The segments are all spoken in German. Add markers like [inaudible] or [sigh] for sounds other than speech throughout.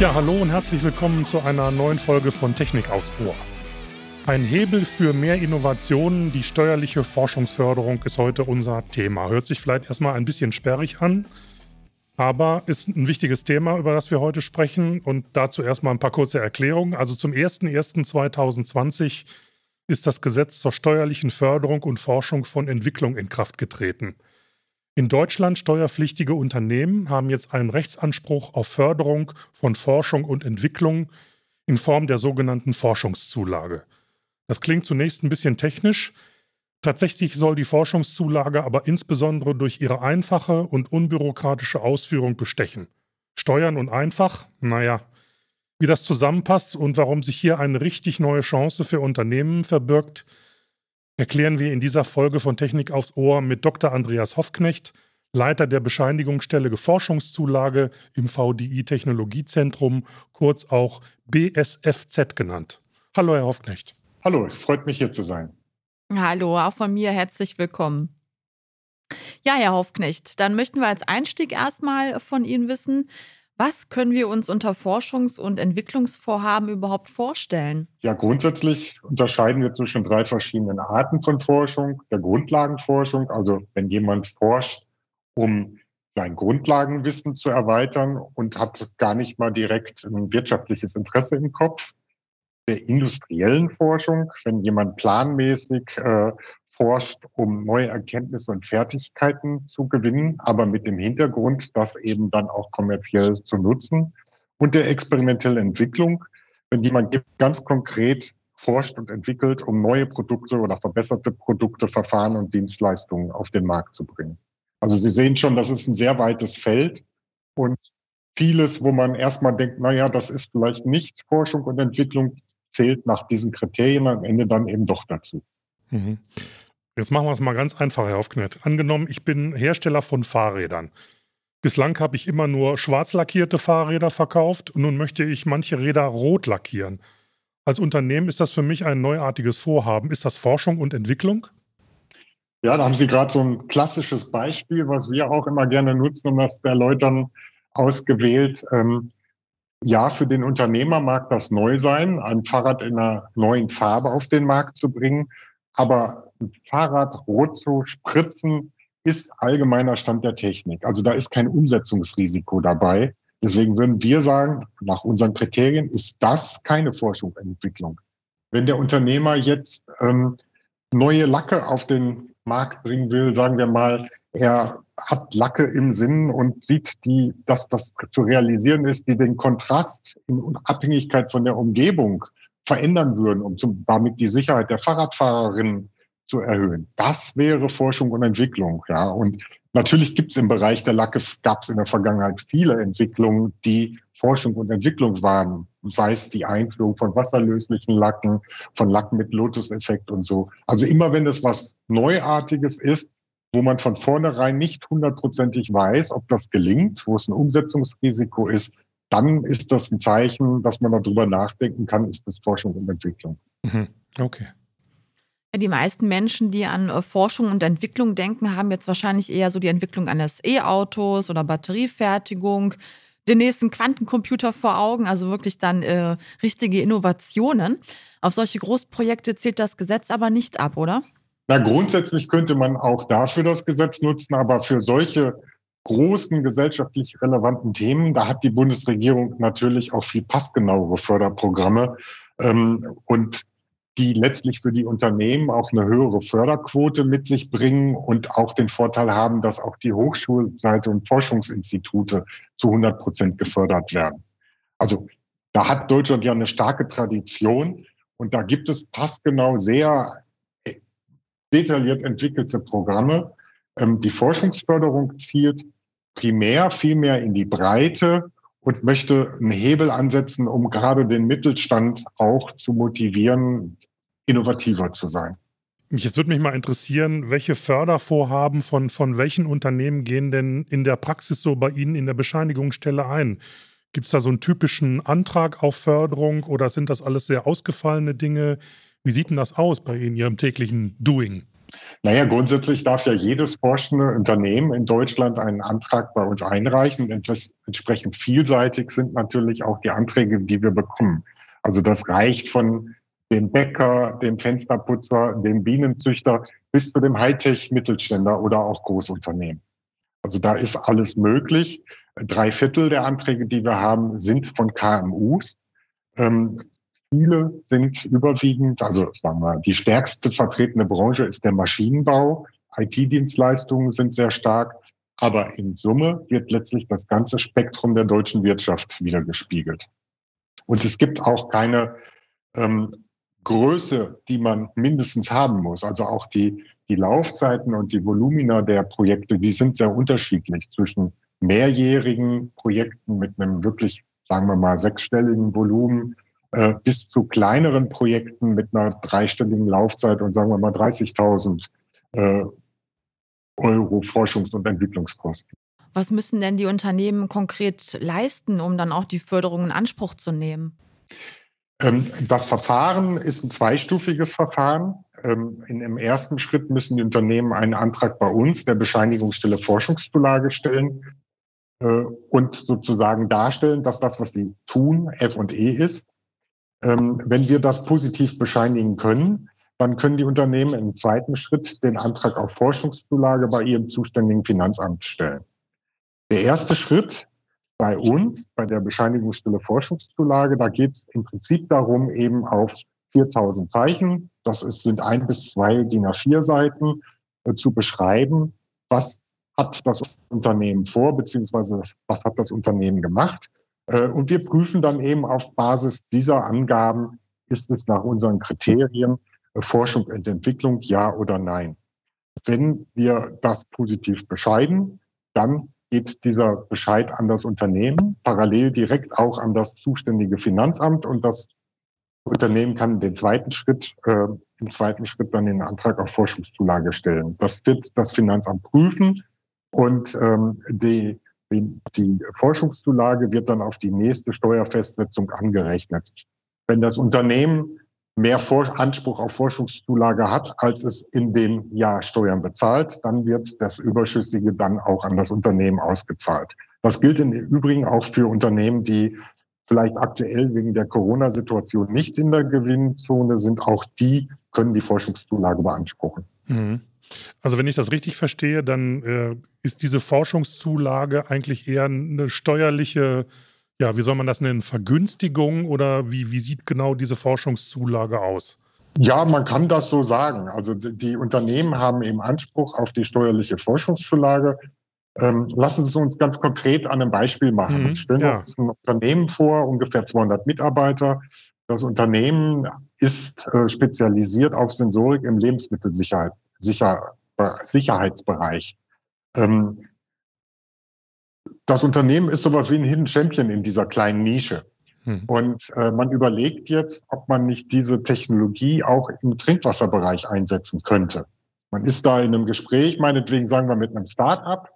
Ja, hallo und herzlich willkommen zu einer neuen Folge von Technik aufs Ohr. Ein Hebel für mehr Innovationen, die steuerliche Forschungsförderung ist heute unser Thema. Hört sich vielleicht erstmal ein bisschen sperrig an, aber ist ein wichtiges Thema, über das wir heute sprechen. Und dazu erstmal ein paar kurze Erklärungen. Also zum 01.01.2020 ist das Gesetz zur steuerlichen Förderung und Forschung von Entwicklung in Kraft getreten. In Deutschland steuerpflichtige Unternehmen haben jetzt einen Rechtsanspruch auf Förderung von Forschung und Entwicklung in Form der sogenannten Forschungszulage. Das klingt zunächst ein bisschen technisch. Tatsächlich soll die Forschungszulage aber insbesondere durch ihre einfache und unbürokratische Ausführung bestechen. Steuern und einfach, naja, wie das zusammenpasst und warum sich hier eine richtig neue Chance für Unternehmen verbirgt, erklären wir in dieser Folge von Technik aufs Ohr mit Dr. Andreas Hoffknecht, Leiter der Bescheinigungsstelle Forschungszulage im VDI Technologiezentrum, kurz auch BSFZ genannt. Hallo, Herr Hoffknecht. Hallo, freut mich hier zu sein. Hallo, auch von mir herzlich willkommen. Ja, Herr Hoffknecht, dann möchten wir als Einstieg erstmal von Ihnen wissen, was können wir uns unter Forschungs- und Entwicklungsvorhaben überhaupt vorstellen? Ja, grundsätzlich unterscheiden wir zwischen drei verschiedenen Arten von Forschung. Der Grundlagenforschung, also wenn jemand forscht, um sein Grundlagenwissen zu erweitern und hat gar nicht mal direkt ein wirtschaftliches Interesse im Kopf. Der industriellen Forschung, wenn jemand planmäßig äh, forscht, um neue Erkenntnisse und Fertigkeiten zu gewinnen, aber mit dem Hintergrund, das eben dann auch kommerziell zu nutzen. Und der experimentellen Entwicklung, wenn jemand ganz konkret forscht und entwickelt, um neue Produkte oder verbesserte Produkte, Verfahren und Dienstleistungen auf den Markt zu bringen. Also Sie sehen schon, das ist ein sehr weites Feld und vieles, wo man erstmal denkt, na ja, das ist vielleicht nicht Forschung und Entwicklung, zählt nach diesen Kriterien am Ende dann eben doch dazu. Mhm. Jetzt machen wir es mal ganz einfach, Herr Aufknett. Angenommen, ich bin Hersteller von Fahrrädern. Bislang habe ich immer nur schwarz lackierte Fahrräder verkauft und nun möchte ich manche Räder rot lackieren. Als Unternehmen ist das für mich ein neuartiges Vorhaben. Ist das Forschung und Entwicklung? Ja, da haben Sie gerade so ein klassisches Beispiel, was wir auch immer gerne nutzen, um das zu erläutern, ausgewählt. Ähm, ja, für den Unternehmer mag das neu sein, ein Fahrrad in einer neuen Farbe auf den Markt zu bringen. Aber Fahrrad rot zu spritzen ist allgemeiner Stand der Technik. Also da ist kein Umsetzungsrisiko dabei. Deswegen würden wir sagen, nach unseren Kriterien ist das keine Forschung und Entwicklung. Wenn der Unternehmer jetzt ähm, neue Lacke auf den Markt bringen will, sagen wir mal, er hat Lacke im Sinn und sieht, die, dass das zu realisieren ist, die den Kontrast in Abhängigkeit von der Umgebung verändern würden, um zum, damit die Sicherheit der Fahrradfahrerinnen zu erhöhen. Das wäre Forschung und Entwicklung. Ja. Und natürlich gibt es im Bereich der Lacke, gab es in der Vergangenheit viele Entwicklungen, die Forschung und Entwicklung waren. Sei es die Einführung von wasserlöslichen Lacken, von Lacken mit Lotus-Effekt und so. Also immer wenn es was Neuartiges ist, wo man von vornherein nicht hundertprozentig weiß, ob das gelingt, wo es ein Umsetzungsrisiko ist, dann ist das ein Zeichen, dass man darüber nachdenken kann, ist das Forschung und Entwicklung. Mhm. Okay. Die meisten Menschen, die an äh, Forschung und Entwicklung denken, haben jetzt wahrscheinlich eher so die Entwicklung eines E-Autos oder Batteriefertigung, den nächsten Quantencomputer vor Augen, also wirklich dann äh, richtige Innovationen. Auf solche Großprojekte zählt das Gesetz aber nicht ab, oder? Na, grundsätzlich könnte man auch dafür das Gesetz nutzen, aber für solche großen gesellschaftlich relevanten Themen, da hat die Bundesregierung natürlich auch viel passgenauere Förderprogramme ähm, und die letztlich für die Unternehmen auch eine höhere Förderquote mit sich bringen und auch den Vorteil haben, dass auch die Hochschulseite und Forschungsinstitute zu 100 Prozent gefördert werden. Also da hat Deutschland ja eine starke Tradition und da gibt es passgenau sehr detailliert entwickelte Programme, ähm, die Forschungsförderung zielt primär viel mehr in die Breite und möchte einen Hebel ansetzen, um gerade den Mittelstand auch zu motivieren, innovativer zu sein. Jetzt würde mich mal interessieren, welche Fördervorhaben von, von welchen Unternehmen gehen denn in der Praxis so bei Ihnen in der Bescheinigungsstelle ein? Gibt es da so einen typischen Antrag auf Förderung oder sind das alles sehr ausgefallene Dinge? Wie sieht denn das aus bei Ihnen, Ihrem täglichen Doing? Naja, grundsätzlich darf ja jedes forschende Unternehmen in Deutschland einen Antrag bei uns einreichen. Entsprechend vielseitig sind natürlich auch die Anträge, die wir bekommen. Also das reicht von dem Bäcker, dem Fensterputzer, dem Bienenzüchter bis zu dem Hightech-Mittelständler oder auch Großunternehmen. Also da ist alles möglich. Drei Viertel der Anträge, die wir haben, sind von KMUs. Ähm, viele sind überwiegend, also sagen wir, die stärkste vertretene Branche ist der Maschinenbau. IT-Dienstleistungen sind sehr stark. Aber in Summe wird letztlich das ganze Spektrum der deutschen Wirtschaft wiedergespiegelt. Und es gibt auch keine ähm, Größe, die man mindestens haben muss. Also auch die, die Laufzeiten und die Volumina der Projekte, die sind sehr unterschiedlich zwischen mehrjährigen Projekten mit einem wirklich, sagen wir mal, sechsstelligen Volumen äh, bis zu kleineren Projekten mit einer dreistelligen Laufzeit und sagen wir mal 30.000 äh, Euro Forschungs- und Entwicklungskosten. Was müssen denn die Unternehmen konkret leisten, um dann auch die Förderung in Anspruch zu nehmen? Ähm, das Verfahren ist ein zweistufiges Verfahren. Ähm, dem ersten Schritt müssen die Unternehmen einen Antrag bei uns, der Bescheinigungsstelle Forschungszulage stellen äh, und sozusagen darstellen, dass das, was sie tun, F und E ist. Ähm, wenn wir das positiv bescheinigen können, dann können die Unternehmen im zweiten Schritt den Antrag auf Forschungszulage bei ihrem zuständigen Finanzamt stellen. Der erste Schritt bei uns, bei der Bescheinigungsstelle Forschungszulage, da geht es im Prinzip darum, eben auf 4000 Zeichen, das ist, sind ein bis zwei DIN A4 Seiten, äh, zu beschreiben, was hat das Unternehmen vor, beziehungsweise was hat das Unternehmen gemacht. Äh, und wir prüfen dann eben auf Basis dieser Angaben, ist es nach unseren Kriterien äh, Forschung und Entwicklung, ja oder nein. Wenn wir das positiv bescheiden, dann geht dieser Bescheid an das Unternehmen, parallel direkt auch an das zuständige Finanzamt und das Unternehmen kann den zweiten Schritt, äh, im zweiten Schritt dann den Antrag auf Forschungszulage stellen. Das wird das Finanzamt prüfen und ähm, die, die, die Forschungszulage wird dann auf die nächste Steuerfestsetzung angerechnet. Wenn das Unternehmen mehr Vor Anspruch auf Forschungszulage hat, als es in dem Jahr Steuern bezahlt, dann wird das Überschüssige dann auch an das Unternehmen ausgezahlt. Das gilt im Übrigen auch für Unternehmen, die vielleicht aktuell wegen der Corona-Situation nicht in der Gewinnzone sind. Auch die können die Forschungszulage beanspruchen. Mhm. Also wenn ich das richtig verstehe, dann äh, ist diese Forschungszulage eigentlich eher eine steuerliche ja, wie soll man das nennen, Vergünstigung oder wie, wie sieht genau diese Forschungszulage aus? Ja, man kann das so sagen. Also die Unternehmen haben eben Anspruch auf die steuerliche Forschungszulage. Ähm, lassen Sie es uns ganz konkret an einem Beispiel machen. Mhm, Stellen wir ja. uns ein Unternehmen vor, ungefähr 200 Mitarbeiter. Das Unternehmen ist äh, spezialisiert auf Sensorik im Lebensmittelsicherheit, Sicher, Sicherheitsbereich. Ähm, das Unternehmen ist sowas wie ein Hidden Champion in dieser kleinen Nische. Hm. Und äh, man überlegt jetzt, ob man nicht diese Technologie auch im Trinkwasserbereich einsetzen könnte. Man ist da in einem Gespräch, meinetwegen sagen wir mit einem Start-up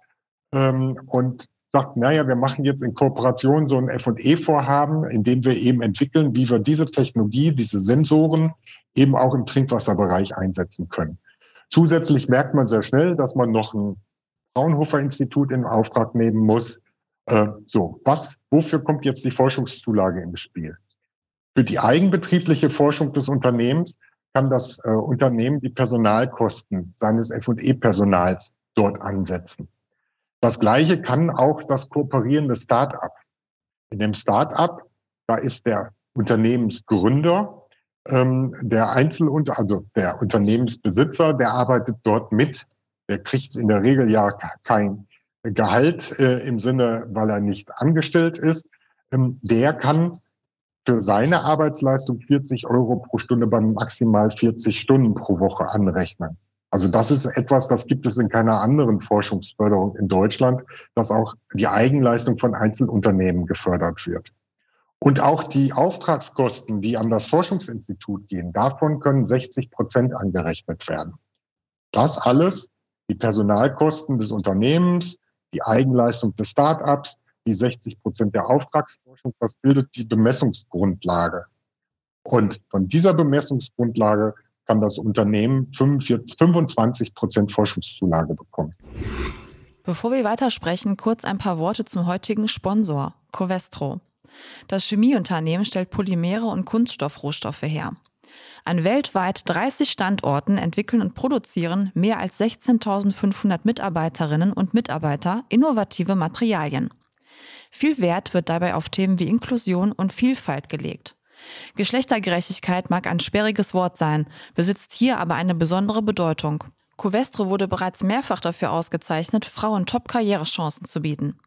ähm, und sagt, naja, wir machen jetzt in Kooperation so ein F&E-Vorhaben, in dem wir eben entwickeln, wie wir diese Technologie, diese Sensoren eben auch im Trinkwasserbereich einsetzen können. Zusätzlich merkt man sehr schnell, dass man noch ein Fraunhofer Institut in Auftrag nehmen muss. Äh, so, was, wofür kommt jetzt die Forschungszulage ins Spiel? Für die eigenbetriebliche Forschung des Unternehmens kann das äh, Unternehmen die Personalkosten seines F&E-Personals dort ansetzen. Das Gleiche kann auch das kooperierende Start-up. In dem Start-up, da ist der Unternehmensgründer, ähm, der Einzelunter, also der Unternehmensbesitzer, der arbeitet dort mit der kriegt in der Regel ja kein Gehalt äh, im Sinne, weil er nicht angestellt ist. Ähm, der kann für seine Arbeitsleistung 40 Euro pro Stunde bei maximal 40 Stunden pro Woche anrechnen. Also das ist etwas, das gibt es in keiner anderen Forschungsförderung in Deutschland, dass auch die Eigenleistung von Einzelunternehmen gefördert wird. Und auch die Auftragskosten, die an das Forschungsinstitut gehen, davon können 60 Prozent angerechnet werden. Das alles die Personalkosten des Unternehmens, die Eigenleistung des Start-ups, die 60 Prozent der Auftragsforschung, das bildet die Bemessungsgrundlage. Und von dieser Bemessungsgrundlage kann das Unternehmen 45, 25 Prozent Forschungszulage bekommen. Bevor wir weitersprechen, kurz ein paar Worte zum heutigen Sponsor, Covestro. Das Chemieunternehmen stellt Polymere und Kunststoffrohstoffe her. An weltweit 30 Standorten entwickeln und produzieren mehr als 16.500 Mitarbeiterinnen und Mitarbeiter innovative Materialien. Viel Wert wird dabei auf Themen wie Inklusion und Vielfalt gelegt. Geschlechtergerechtigkeit mag ein sperriges Wort sein, besitzt hier aber eine besondere Bedeutung. Covestro wurde bereits mehrfach dafür ausgezeichnet, Frauen Top-Karrierechancen zu bieten.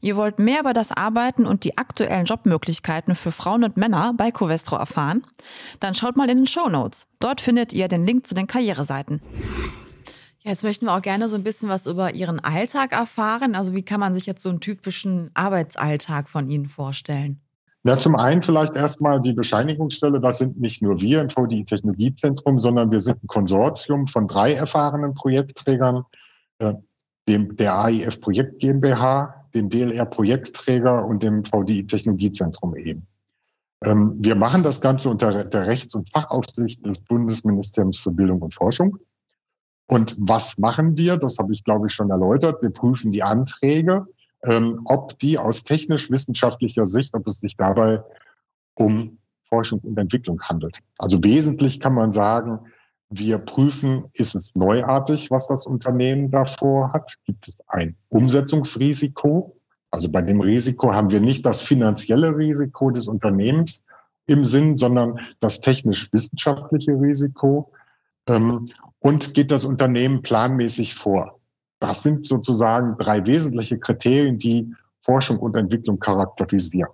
Ihr wollt mehr über das Arbeiten und die aktuellen Jobmöglichkeiten für Frauen und Männer bei Covestro erfahren? Dann schaut mal in den Show Notes. Dort findet ihr den Link zu den Karriereseiten. Jetzt möchten wir auch gerne so ein bisschen was über Ihren Alltag erfahren. Also wie kann man sich jetzt so einen typischen Arbeitsalltag von Ihnen vorstellen? Ja, zum einen vielleicht erstmal die Bescheinigungsstelle. Das sind nicht nur wir im VDI Technologiezentrum, sondern wir sind ein Konsortium von drei erfahrenen Projektträgern, äh, dem, der AIF Projekt GmbH, dem DLR Projektträger und dem VDI Technologiezentrum eben. Ähm, wir machen das Ganze unter der Rechts- und Fachaufsicht des Bundesministeriums für Bildung und Forschung. Und was machen wir? Das habe ich, glaube ich, schon erläutert. Wir prüfen die Anträge ähm, ob die aus technisch-wissenschaftlicher Sicht, ob es sich dabei um Forschung und Entwicklung handelt. Also wesentlich kann man sagen, wir prüfen, ist es neuartig, was das Unternehmen davor hat? Gibt es ein Umsetzungsrisiko? Also bei dem Risiko haben wir nicht das finanzielle Risiko des Unternehmens im Sinn, sondern das technisch-wissenschaftliche Risiko. Ähm, und geht das Unternehmen planmäßig vor? Das sind sozusagen drei wesentliche Kriterien, die Forschung und Entwicklung charakterisieren.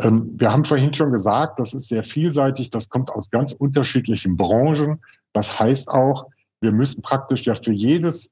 Ähm, wir haben vorhin schon gesagt, das ist sehr vielseitig, das kommt aus ganz unterschiedlichen Branchen. Das heißt auch, wir müssen praktisch ja für jedes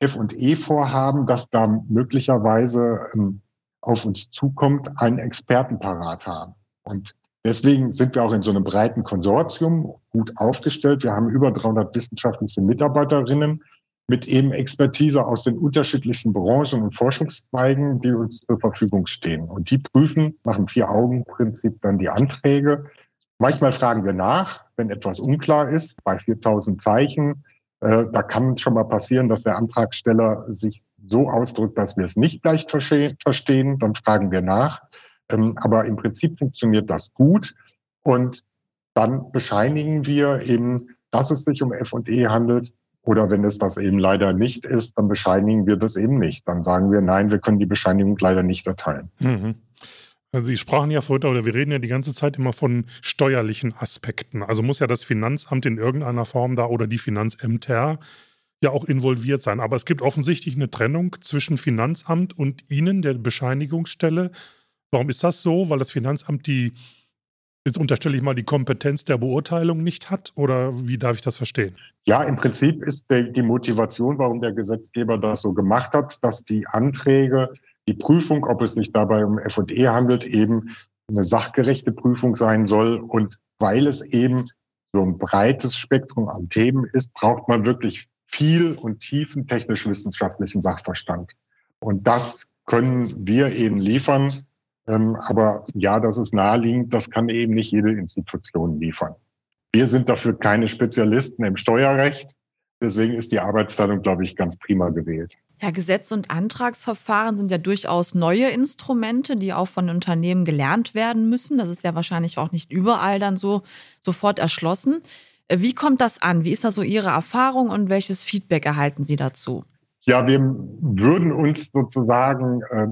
F&E-Vorhaben, das da möglicherweise ähm, auf uns zukommt, einen Experten parat haben. Und deswegen sind wir auch in so einem breiten Konsortium gut aufgestellt. Wir haben über 300 wissenschaftliche Mitarbeiterinnen, mit eben Expertise aus den unterschiedlichsten Branchen und Forschungszweigen, die uns zur Verfügung stehen. Und die prüfen nach dem Vier-Augen-Prinzip dann die Anträge. Manchmal fragen wir nach, wenn etwas unklar ist, bei 4000 Zeichen. Äh, da kann schon mal passieren, dass der Antragsteller sich so ausdrückt, dass wir es nicht gleich verstehen. Dann fragen wir nach. Ähm, aber im Prinzip funktioniert das gut. Und dann bescheinigen wir eben, dass es sich um F&E handelt oder wenn es das eben leider nicht ist, dann bescheinigen wir das eben nicht. Dann sagen wir, nein, wir können die Bescheinigung leider nicht erteilen. Mhm. Also Sie sprachen ja vorhin, oder wir reden ja die ganze Zeit immer von steuerlichen Aspekten. Also muss ja das Finanzamt in irgendeiner Form da oder die Finanzämter ja auch involviert sein. Aber es gibt offensichtlich eine Trennung zwischen Finanzamt und Ihnen, der Bescheinigungsstelle. Warum ist das so? Weil das Finanzamt die Jetzt unterstelle ich mal, die Kompetenz der Beurteilung nicht hat oder wie darf ich das verstehen? Ja, im Prinzip ist die Motivation, warum der Gesetzgeber das so gemacht hat, dass die Anträge, die Prüfung, ob es sich dabei um F&E handelt, eben eine sachgerechte Prüfung sein soll. Und weil es eben so ein breites Spektrum an Themen ist, braucht man wirklich viel und tiefen technisch-wissenschaftlichen Sachverstand. Und das können wir eben liefern ähm, aber ja, das ist naheliegend, das kann eben nicht jede Institution liefern. Wir sind dafür keine Spezialisten im Steuerrecht. Deswegen ist die Arbeitsteilung, glaube ich, ganz prima gewählt. Ja, Gesetz- und Antragsverfahren sind ja durchaus neue Instrumente, die auch von Unternehmen gelernt werden müssen. Das ist ja wahrscheinlich auch nicht überall dann so sofort erschlossen. Äh, wie kommt das an? Wie ist da so Ihre Erfahrung und welches Feedback erhalten Sie dazu? Ja, wir würden uns sozusagen äh,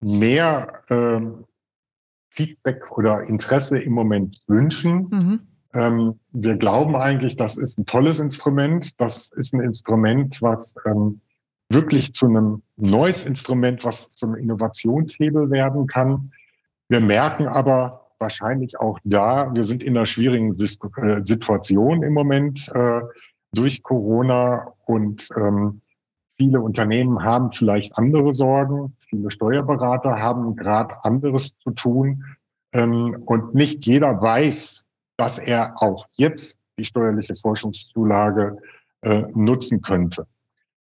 mehr ähm, Feedback oder Interesse im Moment wünschen. Mhm. Ähm, wir glauben eigentlich, das ist ein tolles Instrument. Das ist ein Instrument, was ähm, wirklich zu einem neues Instrument, was zum Innovationshebel werden kann. Wir merken aber wahrscheinlich auch da, wir sind in einer schwierigen äh, Situation im Moment äh, durch Corona und ähm, Viele Unternehmen haben vielleicht andere Sorgen. Viele Steuerberater haben gerade anderes zu tun. Ähm, und nicht jeder weiß, dass er auch jetzt die steuerliche Forschungszulage äh, nutzen könnte.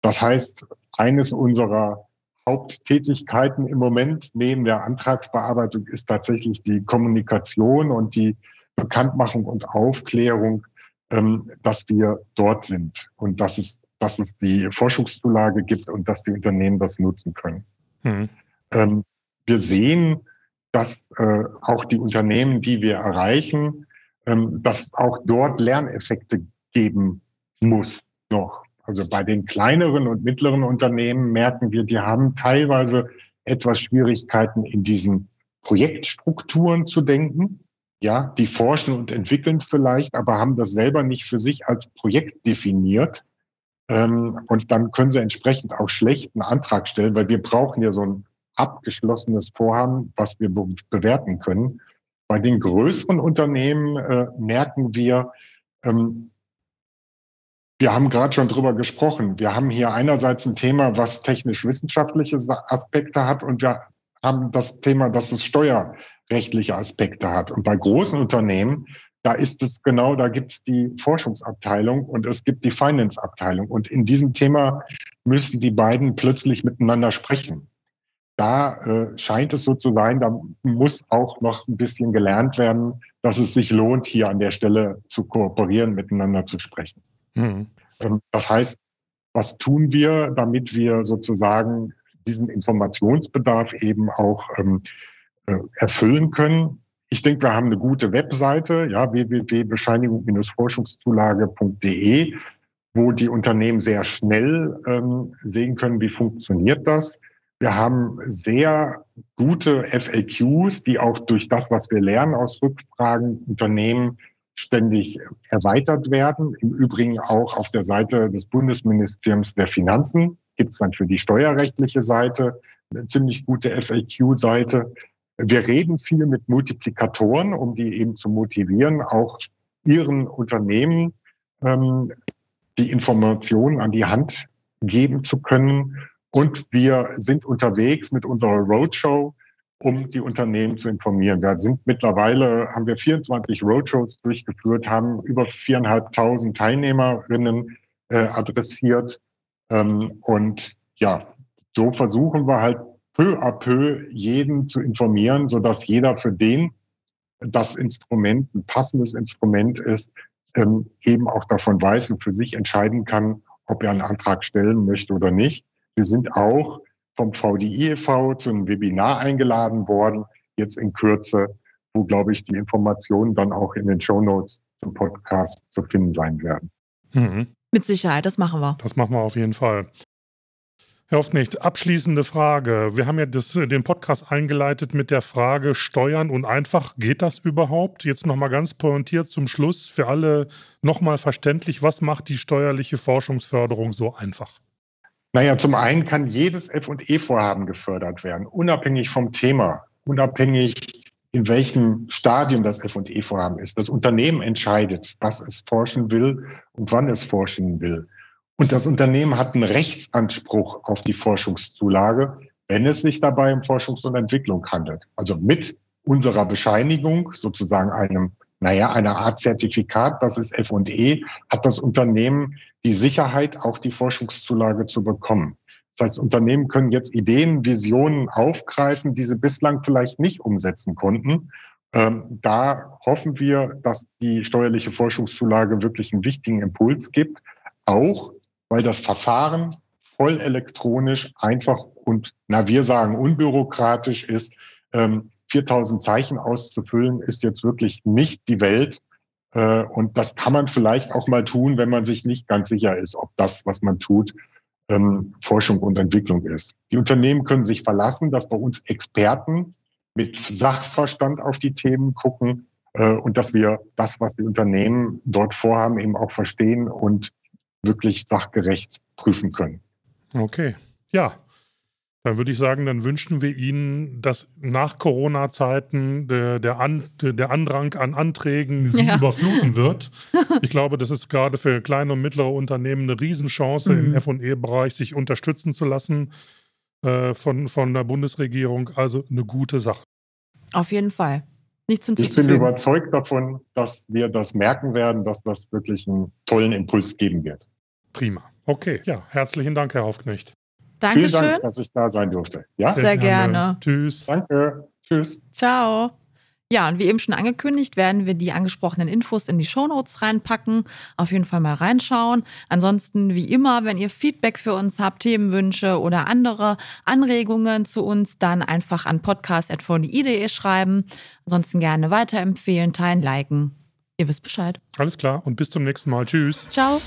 Das heißt, eines unserer Haupttätigkeiten im Moment neben der Antragsbearbeitung ist tatsächlich die Kommunikation und die Bekanntmachung und Aufklärung ähm, dass wir dort sind und dass es, dass es die Forschungszulage gibt und dass die Unternehmen das nutzen können. Mhm. Ähm, wir sehen, dass äh, auch die Unternehmen, die wir erreichen, ähm, dass auch dort Lerneffekte geben muss noch. Also bei den kleineren und mittleren Unternehmen merken wir, die haben teilweise etwas Schwierigkeiten in diesen Projektstrukturen zu denken. Ja, die forschen und entwickeln vielleicht, aber haben das selber nicht für sich als Projekt definiert. Ähm, und dann können sie entsprechend auch schlechten Antrag stellen, weil wir brauchen ja so ein abgeschlossenes Vorhaben, was wir be bewerten können. Bei den größeren Unternehmen äh, merken wir, ähm, wir haben gerade schon drüber gesprochen. Wir haben hier einerseits ein Thema, was technisch-wissenschaftliche Aspekte hat und wir haben das Thema, dass es steuerrechtliche Aspekte hat. Und bei großen Unternehmen, da ist es genau, da gibt es die Forschungsabteilung und es gibt die Finance-Abteilung. Und in diesem Thema müssen die beiden plötzlich miteinander sprechen da äh, scheint es so zu sein, da muss auch noch ein bisschen gelernt werden, dass es sich lohnt, hier an der Stelle zu kooperieren, miteinander zu sprechen. Mhm. Ähm, das heißt, was tun wir, damit wir sozusagen diesen Informationsbedarf eben auch ähm, äh, erfüllen können? Ich denke, wir haben eine gute Webseite, ja, www.bescheinigung-forschungszulage.de, wo die Unternehmen sehr schnell ähm, sehen können, wie funktioniert das wir haben sehr gute FAQs, die auch durch das, was wir lernen aus Rückfragen Unternehmen ständig erweitert werden. Im Übrigen auch auf der Seite des Bundesministeriums der Finanzen gibt es dann für die steuerrechtliche Seite eine ziemlich gute FAQ-Seite. Wir reden viel mit Multiplikatoren, um die eben zu motivieren, auch ihren Unternehmen ähm, die Informationen an die Hand geben zu können und wir sind unterwegs mit unserer Roadshow, um die Unternehmen zu informieren. Wir sind mittlerweile, haben wir 24 Roadshows durchgeführt, haben über viereinhalbtausend Teilnehmerinnen äh, adressiert. Ähm, und ja, so versuchen wir halt peu à peu jeden zu informieren, so dass jeder für den das Instrument ein passendes Instrument ist, ähm, eben auch davon weiß und für sich entscheiden kann, ob er einen Antrag stellen möchte oder nicht. Wir sind auch vom VDI e.V. zu einem Webinar eingeladen worden, jetzt in Kürze, wo, glaube ich, die Informationen dann auch in den Show Notes zum Podcast zu finden sein werden. Mhm. Mit Sicherheit, das machen wir. Das machen wir auf jeden Fall. Herr Hoffnicht, abschließende Frage. Wir haben ja das, den Podcast eingeleitet mit der Frage Steuern und einfach. Geht das überhaupt? Jetzt nochmal ganz pointiert zum Schluss für alle nochmal verständlich. Was macht die steuerliche Forschungsförderung so einfach? Naja, zum einen kann jedes F&E-Vorhaben gefördert werden, unabhängig vom Thema, unabhängig in welchem Stadium das F&E-Vorhaben ist. Das Unternehmen entscheidet, was es forschen will und wann es forschen will. Und das Unternehmen hat einen Rechtsanspruch auf die Forschungszulage, wenn es sich dabei um Forschungs- und Entwicklung handelt. Also mit unserer Bescheinigung, sozusagen einem naja, eine Art Zertifikat, das ist F&E, hat das Unternehmen die Sicherheit, auch die Forschungszulage zu bekommen. Das heißt, Unternehmen können jetzt Ideen, Visionen aufgreifen, die sie bislang vielleicht nicht umsetzen konnten. Ähm, da hoffen wir, dass die steuerliche Forschungszulage wirklich einen wichtigen Impuls gibt, auch weil das Verfahren voll elektronisch, einfach und, na, wir sagen unbürokratisch ist. Ähm, 4000 Zeichen auszufüllen, ist jetzt wirklich nicht die Welt. Äh, und das kann man vielleicht auch mal tun, wenn man sich nicht ganz sicher ist, ob das, was man tut, ähm, Forschung und Entwicklung ist. Die Unternehmen können sich verlassen, dass bei uns Experten mit Sachverstand auf die Themen gucken äh, und dass wir das, was die Unternehmen dort vorhaben, eben auch verstehen und wirklich sachgerecht prüfen können. Okay. Ja, dann würde ich sagen, dann wünschen wir Ihnen, dass nach Corona-Zeiten der, der, An, der, Andrang an Anträgen [laughs] Sie ja. überfluten wird. [laughs] Ich glaube, das ist gerade für kleine und mittlere Unternehmen eine Riesenchance, mhm. im FE-Bereich sich unterstützen zu lassen äh, von, von der Bundesregierung. Also eine gute Sache. Auf jeden Fall. Nichts Ich bin überzeugt davon, dass wir das merken werden, dass das wirklich einen tollen Impuls geben wird. Prima. Okay, ja, herzlichen Dank, Herr Hofknecht. Dankeschön. Vielen Dank, dass ich da sein durfte. Ja? Sehr, Sehr gerne. gerne. Tschüss. Danke. Tschüss. Ciao. Ja, und wie eben schon angekündigt, werden wir die angesprochenen Infos in die Shownotes reinpacken. Auf jeden Fall mal reinschauen. Ansonsten, wie immer, wenn ihr Feedback für uns habt, Themenwünsche oder andere Anregungen zu uns, dann einfach an podcast.vdi.de schreiben. Ansonsten gerne weiterempfehlen, teilen, liken. Ihr wisst Bescheid. Alles klar und bis zum nächsten Mal. Tschüss. Ciao.